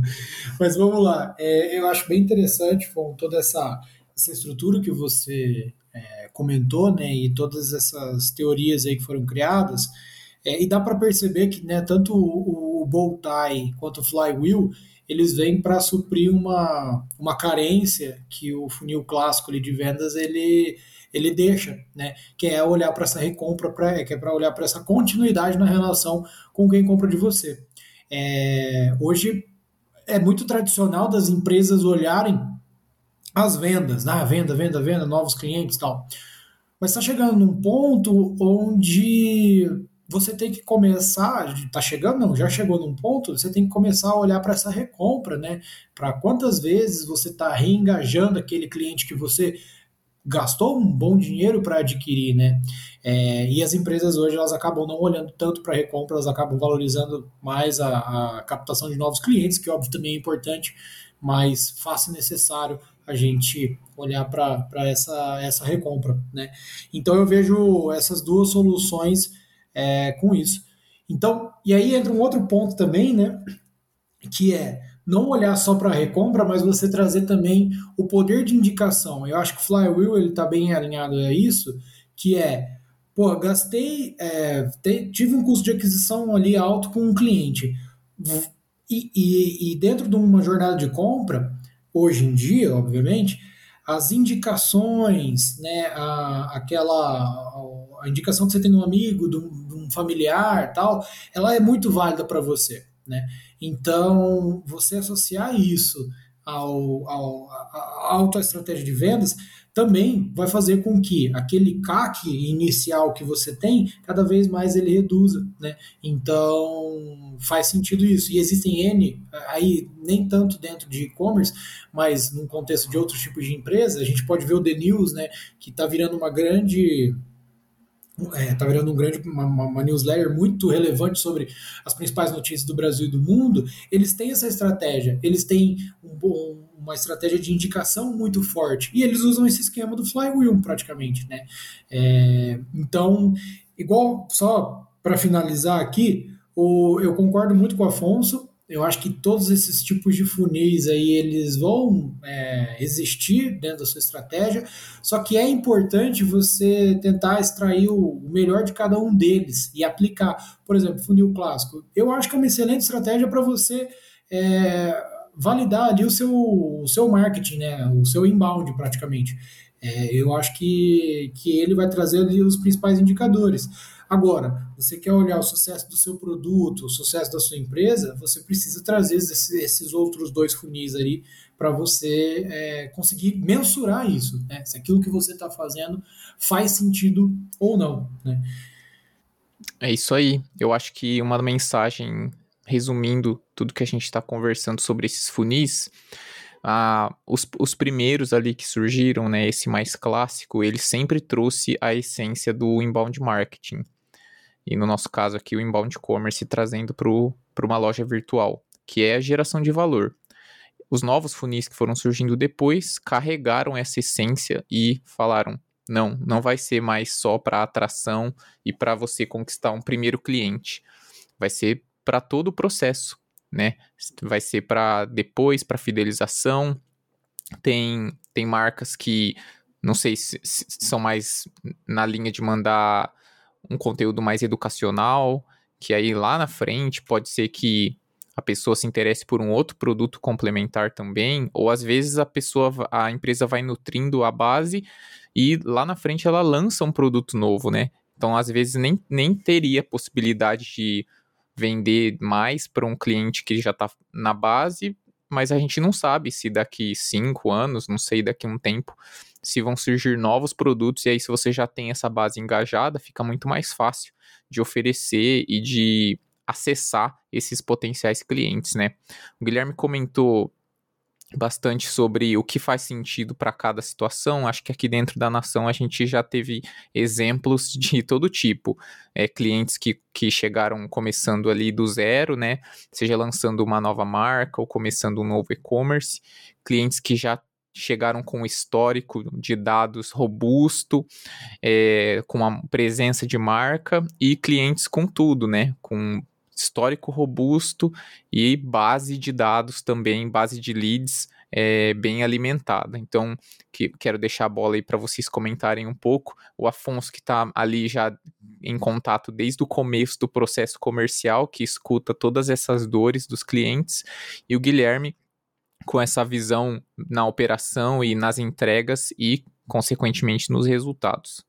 Mas vamos lá, é, eu acho bem interessante com toda essa, essa estrutura que você é, comentou, né, e todas essas teorias aí que foram criadas. É, e dá para perceber que né, tanto o bow tie quanto o flywheel eles vêm para suprir uma, uma carência que o funil clássico de vendas ele, ele deixa, né? Que é olhar para essa recompra, pra, que é para olhar para essa continuidade na relação com quem compra de você. É, hoje é muito tradicional das empresas olharem as vendas, né? Venda, venda, venda, novos clientes tal. Mas está chegando num ponto onde você tem que começar, está chegando, não, já chegou num ponto, você tem que começar a olhar para essa recompra, né? Para quantas vezes você está reengajando aquele cliente que você gastou um bom dinheiro para adquirir, né? É, e as empresas hoje elas acabam não olhando tanto para recompra, elas acabam valorizando mais a, a, captação de novos clientes, que óbvio também é importante, mas e necessário a gente olhar para essa, essa recompra, né? Então eu vejo essas duas soluções é, com isso. Então, e aí entra um outro ponto também, né? Que é não olhar só para a recompra, mas você trazer também o poder de indicação. Eu acho que o Flywheel ele está bem alinhado a isso, que é, pô, gastei, é, te, tive um custo de aquisição ali alto com um cliente. E, e, e dentro de uma jornada de compra, hoje em dia, obviamente, as indicações, né, a, aquela a indicação que você tem de um amigo, de um, de um familiar, tal, ela é muito válida para você, né? Então, você associar isso ao, ao, à alta estratégia de vendas também vai fazer com que aquele CAC inicial que você tem, cada vez mais ele reduza, né? Então, faz sentido isso. E existem N, aí nem tanto dentro de e-commerce, mas num contexto de outros tipos de empresa, a gente pode ver o The News, né, que está virando uma grande é, tá virando um grande, uma, uma, newsletter muito relevante sobre as principais notícias do Brasil e do mundo, eles têm essa estratégia, eles têm um, uma estratégia de indicação muito forte, e eles usam esse esquema do flywheel praticamente, né? É, então, igual, só para finalizar aqui, o, eu concordo muito com o Afonso, eu acho que todos esses tipos de funis aí, eles vão é, existir dentro da sua estratégia, só que é importante você tentar extrair o melhor de cada um deles e aplicar. Por exemplo, funil clássico. Eu acho que é uma excelente estratégia para você é, validar ali o seu, o seu marketing, né? o seu inbound praticamente. É, eu acho que, que ele vai trazer ali os principais indicadores. Agora, você quer olhar o sucesso do seu produto, o sucesso da sua empresa, você precisa trazer esses, esses outros dois funis ali para você é, conseguir mensurar isso, né? se aquilo que você está fazendo faz sentido ou não. Né? É isso aí. Eu acho que uma mensagem, resumindo tudo que a gente está conversando sobre esses funis, os, os primeiros ali que surgiram, né, esse mais clássico, ele sempre trouxe a essência do inbound marketing e no nosso caso aqui o inbound commerce trazendo para uma loja virtual, que é a geração de valor. Os novos funis que foram surgindo depois carregaram essa essência e falaram: não, não vai ser mais só para atração e para você conquistar um primeiro cliente. Vai ser para todo o processo, né? Vai ser para depois, para fidelização. Tem, tem marcas que não sei se, se, são mais na linha de mandar um conteúdo mais educacional, que aí lá na frente pode ser que a pessoa se interesse por um outro produto complementar também, ou às vezes a pessoa, a empresa vai nutrindo a base e lá na frente ela lança um produto novo, né? Então, às vezes, nem, nem teria possibilidade de vender mais para um cliente que já está na base, mas a gente não sabe se daqui cinco anos, não sei, daqui um tempo, se vão surgir novos produtos, e aí, se você já tem essa base engajada, fica muito mais fácil de oferecer e de acessar esses potenciais clientes, né? O Guilherme comentou bastante sobre o que faz sentido para cada situação. Acho que aqui dentro da nação a gente já teve exemplos <laughs> de todo tipo. É, clientes que, que chegaram começando ali do zero, né? Seja lançando uma nova marca ou começando um novo e-commerce. Clientes que já chegaram com um histórico de dados robusto, é, com a presença de marca e clientes com tudo, né? Com histórico robusto e base de dados também, base de leads é, bem alimentada. Então, que, quero deixar a bola aí para vocês comentarem um pouco. O Afonso, que está ali já em contato desde o começo do processo comercial, que escuta todas essas dores dos clientes, e o Guilherme, com essa visão na operação e nas entregas e, consequentemente, nos resultados.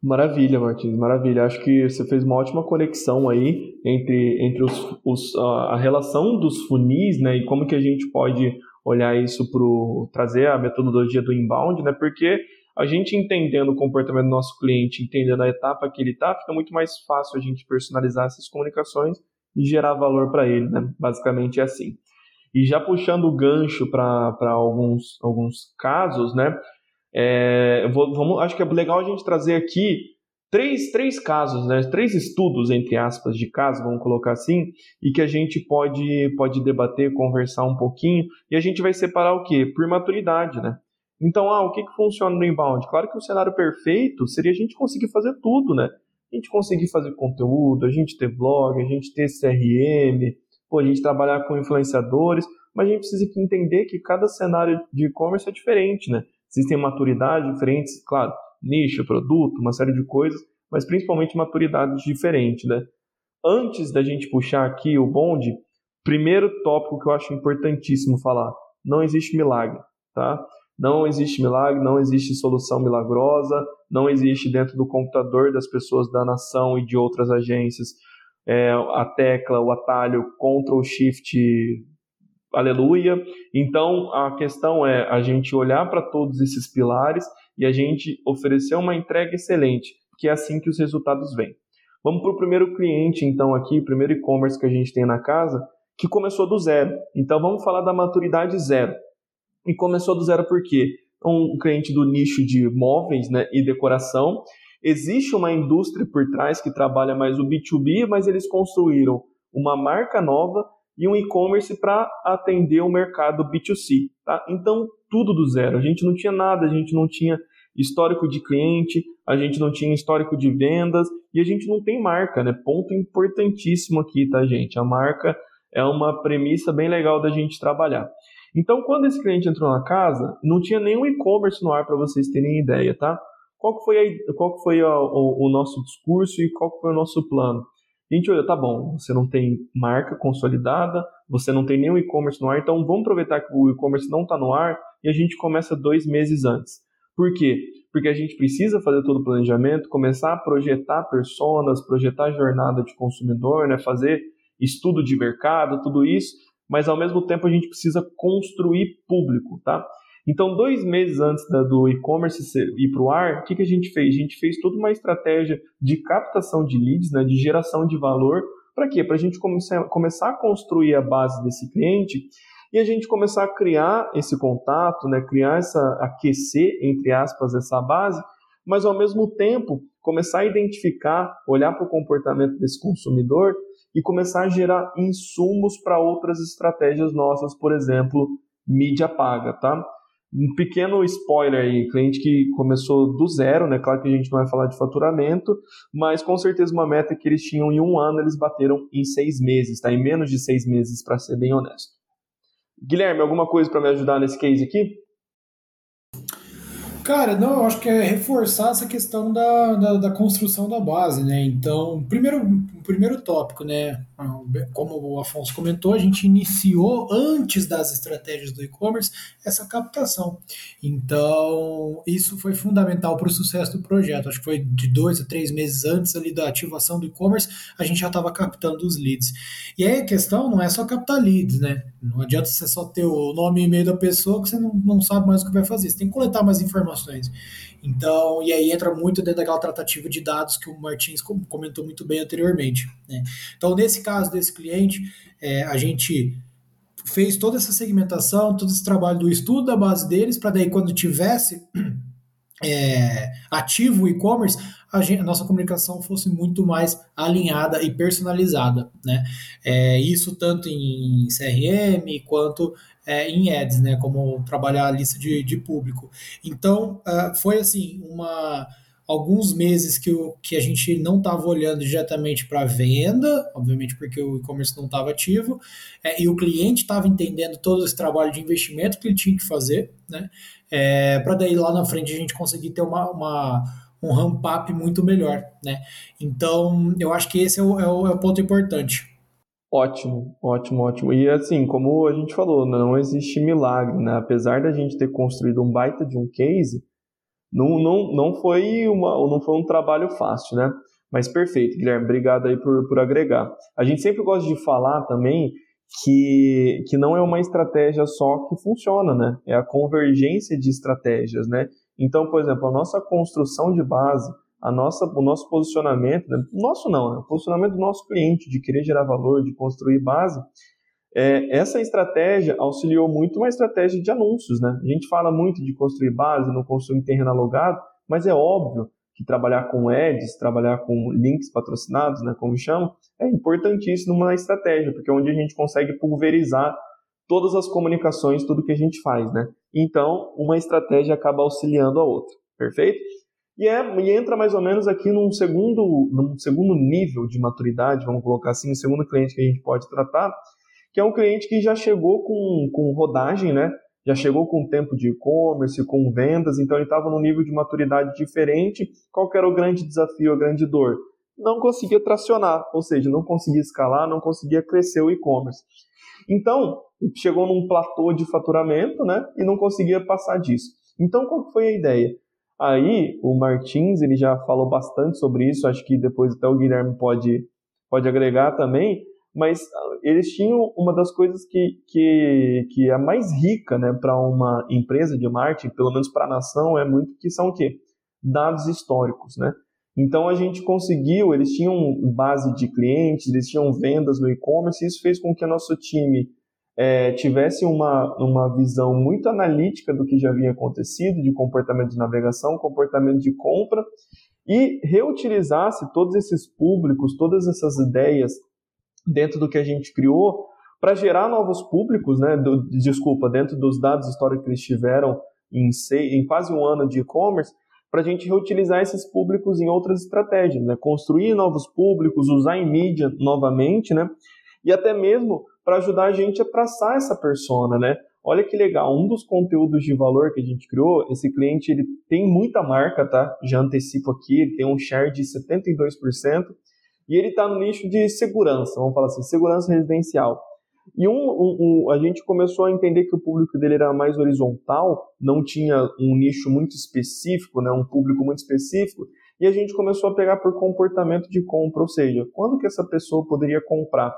Maravilha, Martins, maravilha. Acho que você fez uma ótima conexão aí entre, entre os, os, a relação dos funis, né, e como que a gente pode olhar isso para trazer a metodologia do inbound, né, porque a gente entendendo o comportamento do nosso cliente, entendendo a etapa que ele está, fica muito mais fácil a gente personalizar essas comunicações e gerar valor para ele, né? Basicamente é assim. E já puxando o gancho para alguns, alguns casos, né? É, vou, vamos, acho que é legal a gente trazer aqui três, três casos, né? Três estudos, entre aspas, de casos, vamos colocar assim, e que a gente pode, pode debater, conversar um pouquinho, e a gente vai separar o quê? Por maturidade, né? Então, ah, o que, que funciona no inbound? Claro que o cenário perfeito seria a gente conseguir fazer tudo, né? A gente conseguir fazer conteúdo, a gente ter blog, a gente ter CRM, pô, a gente trabalhar com influenciadores, mas a gente precisa entender que cada cenário de e-commerce é diferente, né? Existem maturidades diferentes, claro, nicho, produto, uma série de coisas, mas principalmente maturidades diferentes, né? Antes da gente puxar aqui o bonde, primeiro tópico que eu acho importantíssimo falar, não existe milagre, tá? Não existe milagre, não existe solução milagrosa, não existe dentro do computador das pessoas da nação e de outras agências é, a tecla, o atalho Ctrl Shift aleluia. Então a questão é a gente olhar para todos esses pilares e a gente oferecer uma entrega excelente, que é assim que os resultados vêm. Vamos para o primeiro cliente, então, aqui, o primeiro e-commerce que a gente tem na casa, que começou do zero. Então vamos falar da maturidade zero. E começou do zero por quê? Um cliente do nicho de móveis né, e decoração. Existe uma indústria por trás que trabalha mais o B2B, mas eles construíram uma marca nova e um e-commerce para atender o mercado B2C. Tá? Então, tudo do zero. A gente não tinha nada, a gente não tinha histórico de cliente, a gente não tinha histórico de vendas e a gente não tem marca, né? Ponto importantíssimo aqui, tá, gente? A marca é uma premissa bem legal da gente trabalhar. Então, quando esse cliente entrou na casa, não tinha nenhum e-commerce no ar para vocês terem ideia, tá? Qual foi, a, qual foi a, o, o, nosso discurso e qual foi o nosso plano? A gente olha, tá bom, você não tem marca consolidada, você não tem nenhum e-commerce no ar, então vamos aproveitar que o e-commerce não está no ar e a gente começa dois meses antes. Por quê? Porque a gente precisa fazer todo o planejamento, começar a projetar personas, projetar jornada de consumidor, né, fazer estudo de mercado, tudo isso, mas ao mesmo tempo a gente precisa construir público, tá? Então, dois meses antes da, do e-commerce ir para o ar, o que, que a gente fez? A gente fez toda uma estratégia de captação de leads, né, de geração de valor. Para quê? Para a gente começar, começar a construir a base desse cliente e a gente começar a criar esse contato, né, criar essa, aquecer, entre aspas, essa base, mas ao mesmo tempo começar a identificar, olhar para o comportamento desse consumidor e começar a gerar insumos para outras estratégias nossas, por exemplo, mídia paga, tá? Um pequeno spoiler aí, cliente que começou do zero, né? Claro que a gente não vai falar de faturamento, mas com certeza uma meta que eles tinham em um ano, eles bateram em seis meses, tá? Em menos de seis meses, para ser bem honesto. Guilherme, alguma coisa para me ajudar nesse case aqui? Cara, não, eu acho que é reforçar essa questão da, da, da construção da base, né? Então, primeiro, primeiro tópico, né? Como o Afonso comentou, a gente iniciou antes das estratégias do e-commerce essa captação. Então, isso foi fundamental para o sucesso do projeto. Acho que foi de dois a três meses antes ali da ativação do e-commerce, a gente já estava captando os leads. E aí a questão não é só captar leads, né? Não adianta você só ter o nome e e-mail da pessoa que você não, não sabe mais o que vai fazer. Você tem que coletar mais informações informações. Então, e aí entra muito dentro daquela tratativa de dados que o Martins comentou muito bem anteriormente. Né? Então, nesse caso desse cliente, é, a gente fez toda essa segmentação, todo esse trabalho do estudo da base deles, para daí quando tivesse <clears throat> é, ativo o e-commerce, a, a, nossa comunicação fosse muito mais alinhada e personalizada, né? É, isso tanto em CRM quanto é, em ads, né? Como trabalhar a lista de, de público. Então, uh, foi assim, uma alguns meses que, o, que a gente não estava olhando diretamente para venda, obviamente porque o e-commerce não estava ativo, é, e o cliente estava entendendo todo esse trabalho de investimento que ele tinha que fazer, né? É, para daí lá na frente a gente conseguir ter uma, uma um ramp-up muito melhor, né? Então, eu acho que esse é o, é o, é o ponto importante. Ótimo, ótimo, ótimo. E assim, como a gente falou, não existe milagre, né? Apesar da gente ter construído um baita de um case, não, não, não, foi, uma, não foi um trabalho fácil, né? Mas perfeito, Guilherme, obrigado aí por, por agregar. A gente sempre gosta de falar também que, que não é uma estratégia só que funciona, né? É a convergência de estratégias, né? Então, por exemplo, a nossa construção de base, a nossa, o nosso posicionamento, né? nosso não, né? o posicionamento do nosso cliente de querer gerar valor, de construir base, é, essa estratégia auxiliou muito uma estratégia de anúncios, né? A gente fala muito de construir base, não construir terreno alugado, mas é óbvio que trabalhar com ads, trabalhar com links patrocinados, né, como chamam, é importantíssimo numa estratégia, porque é onde a gente consegue pulverizar todas as comunicações, tudo que a gente faz, né? Então, uma estratégia acaba auxiliando a outra, perfeito? E, é, e entra mais ou menos aqui num segundo, num segundo nível de maturidade, vamos colocar assim, o segundo cliente que a gente pode tratar, que é um cliente que já chegou com, com rodagem, né? Já chegou com tempo de e-commerce, com vendas, então ele estava num nível de maturidade diferente. Qual era o grande desafio, a grande dor? Não conseguia tracionar, ou seja, não conseguia escalar, não conseguia crescer o e-commerce. Então, chegou num platô de faturamento, né? E não conseguia passar disso. Então, qual foi a ideia? Aí, o Martins, ele já falou bastante sobre isso, acho que depois até o Guilherme pode, pode agregar também, mas ah, eles tinham uma das coisas que, que, que é mais rica né, para uma empresa de marketing, pelo menos para a nação, é muito que são o quê? Dados históricos, né? Então a gente conseguiu, eles tinham base de clientes, eles tinham vendas no e-commerce, e isso fez com que o nosso time é, tivesse uma, uma visão muito analítica do que já havia acontecido, de comportamento de navegação, comportamento de compra, e reutilizasse todos esses públicos, todas essas ideias dentro do que a gente criou para gerar novos públicos, né? Do, desculpa, dentro dos dados históricos que eles tiveram em, seis, em quase um ano de e-commerce, para a gente reutilizar esses públicos em outras estratégias, né? Construir novos públicos, usar em mídia novamente, né? E até mesmo para ajudar a gente a traçar essa persona, né? Olha que legal, um dos conteúdos de valor que a gente criou, esse cliente ele tem muita marca, tá? Já antecipo aqui, ele tem um share de 72% e ele está no nicho de segurança, vamos falar assim, segurança residencial. E um, um, um, a gente começou a entender que o público dele era mais horizontal, não tinha um nicho muito específico, né, um público muito específico, e a gente começou a pegar por comportamento de compra, ou seja, quando que essa pessoa poderia comprar?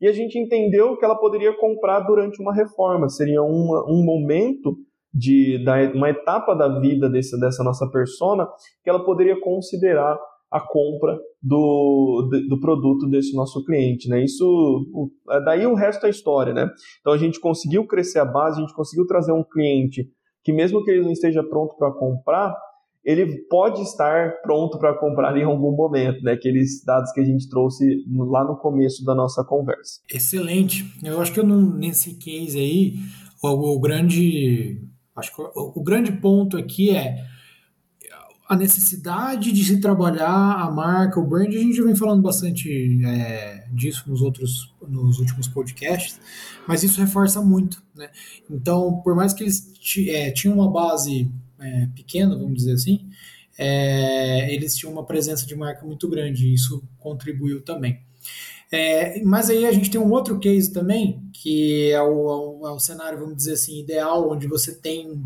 E a gente entendeu que ela poderia comprar durante uma reforma, seria uma, um momento de da, uma etapa da vida desse, dessa nossa persona que ela poderia considerar a compra do, do produto desse nosso cliente, né? Isso, é daí o resto é história, né? Então a gente conseguiu crescer a base, a gente conseguiu trazer um cliente que mesmo que ele não esteja pronto para comprar, ele pode estar pronto para comprar em algum momento, né? Aqueles dados que a gente trouxe lá no começo da nossa conversa. Excelente. Eu acho que eu não, nesse case aí, o, o grande, acho que o, o grande ponto aqui é a necessidade de se trabalhar a marca, o brand, a gente já vem falando bastante é, disso nos outros, nos últimos podcasts, mas isso reforça muito, né? Então, por mais que eles é, tinham uma base é, pequena, vamos dizer assim, é, eles tinham uma presença de marca muito grande e isso contribuiu também. É, mas aí a gente tem um outro case também, que é o, é o cenário, vamos dizer assim, ideal, onde você tem um,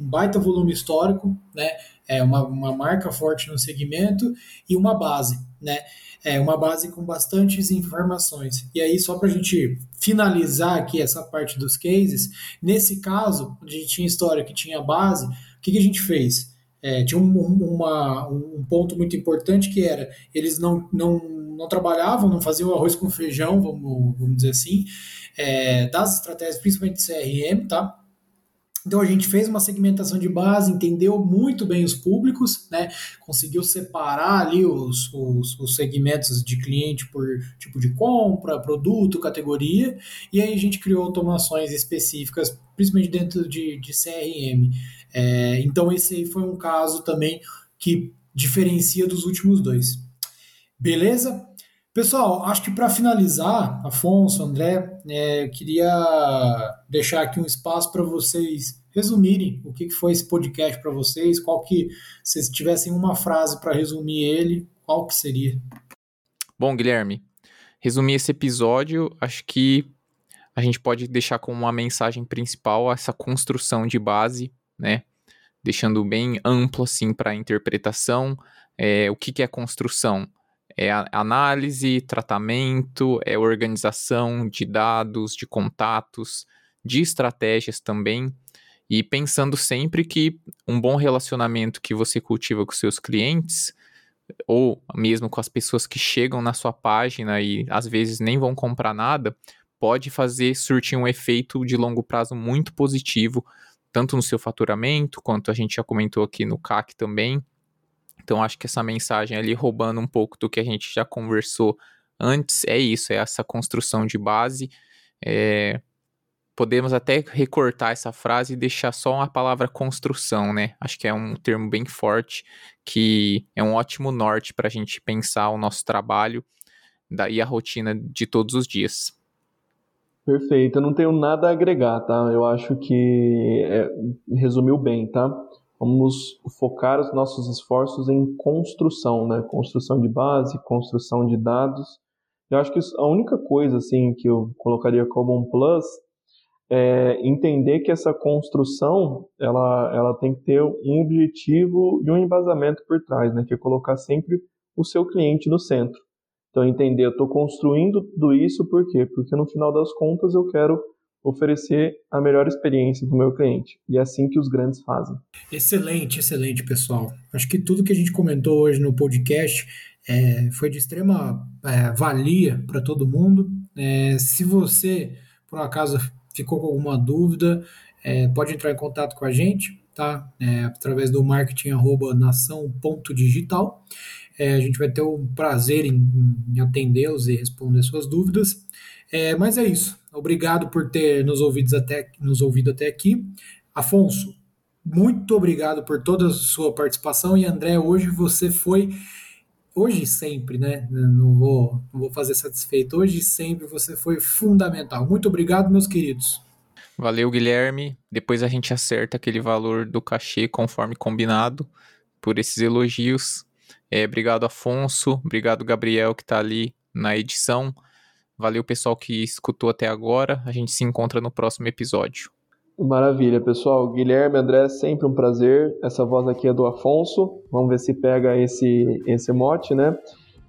um baita volume histórico, né? É uma, uma marca forte no segmento e uma base, né? É uma base com bastantes informações. E aí, só para a gente finalizar aqui essa parte dos cases, nesse caso, a gente tinha história que tinha base, que, que a gente fez? É, tinha um, uma, um ponto muito importante que era eles não, não, não trabalhavam, não faziam arroz com feijão, vamos, vamos dizer assim, é, das estratégias, principalmente CRM, tá? Então a gente fez uma segmentação de base, entendeu muito bem os públicos, né? Conseguiu separar ali os, os, os, segmentos de cliente por tipo de compra, produto, categoria, e aí a gente criou automações específicas, principalmente dentro de, de CRM. É, então esse aí foi um caso também que diferencia dos últimos dois. Beleza? Pessoal, acho que para finalizar, Afonso, André, é, queria deixar aqui um espaço para vocês resumirem o que foi esse podcast para vocês, qual que, se tivessem uma frase para resumir ele, qual que seria? Bom, Guilherme, resumir esse episódio, acho que a gente pode deixar como uma mensagem principal essa construção de base, né? Deixando bem amplo assim para a interpretação. É, o que, que é construção? É análise, tratamento, é organização de dados, de contatos, de estratégias também. E pensando sempre que um bom relacionamento que você cultiva com seus clientes, ou mesmo com as pessoas que chegam na sua página e às vezes nem vão comprar nada, pode fazer surtir um efeito de longo prazo muito positivo, tanto no seu faturamento, quanto a gente já comentou aqui no CAC também, então acho que essa mensagem ali, roubando um pouco do que a gente já conversou antes, é isso, é essa construção de base. É, podemos até recortar essa frase e deixar só uma palavra construção, né? Acho que é um termo bem forte, que é um ótimo norte para a gente pensar o nosso trabalho e a rotina de todos os dias. Perfeito, eu não tenho nada a agregar, tá? Eu acho que é, resumiu bem, tá? Vamos focar os nossos esforços em construção, né? Construção de base, construção de dados. Eu acho que a única coisa assim que eu colocaria como um plus é entender que essa construção ela, ela tem que ter um objetivo e um embasamento por trás, né? Que é colocar sempre o seu cliente no centro. Então, entender, eu estou construindo tudo isso por quê? Porque no final das contas eu quero oferecer a melhor experiência para o meu cliente. E é assim que os grandes fazem. Excelente, excelente, pessoal. Acho que tudo que a gente comentou hoje no podcast é, foi de extrema é, valia para todo mundo. É, se você, por acaso, ficou com alguma dúvida, é, pode entrar em contato com a gente, tá? É, através do marketing nação.digital. É, a gente vai ter o prazer em, em atendê-los e responder suas dúvidas. É, mas é isso. Obrigado por ter nos ouvido até, nos ouvido até aqui. Afonso, muito obrigado por toda a sua participação. E André, hoje você foi. Hoje sempre, né? Não vou, não vou fazer satisfeito. Hoje e sempre você foi fundamental. Muito obrigado, meus queridos. Valeu, Guilherme. Depois a gente acerta aquele valor do cachê conforme combinado por esses elogios. É, obrigado, Afonso. Obrigado, Gabriel, que está ali na edição. Valeu, pessoal que escutou até agora. A gente se encontra no próximo episódio. Maravilha, pessoal. Guilherme, André, sempre um prazer. Essa voz aqui é do Afonso. Vamos ver se pega esse, esse mote, né?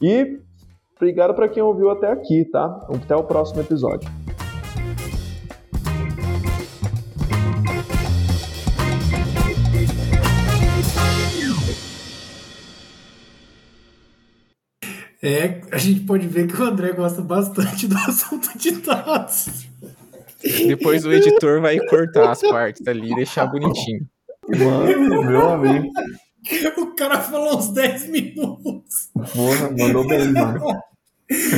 E obrigado para quem ouviu até aqui, tá? Até o próximo episódio. É, a gente pode ver que o André gosta bastante do <laughs> assunto de dados. Depois o editor vai cortar as partes ali e deixar bonitinho. Mano, meu amigo. O cara falou uns 10 minutos. Porra, mandou bem, mano. <laughs>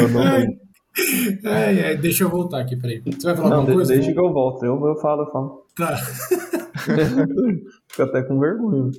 Mandou ai, bem. Ai, ai, deixa eu voltar aqui, peraí. Você vai falar Não, alguma coisa? Deixa que eu volto. Eu, eu falo, eu falo. Tá. <laughs> Fico até com vergonha.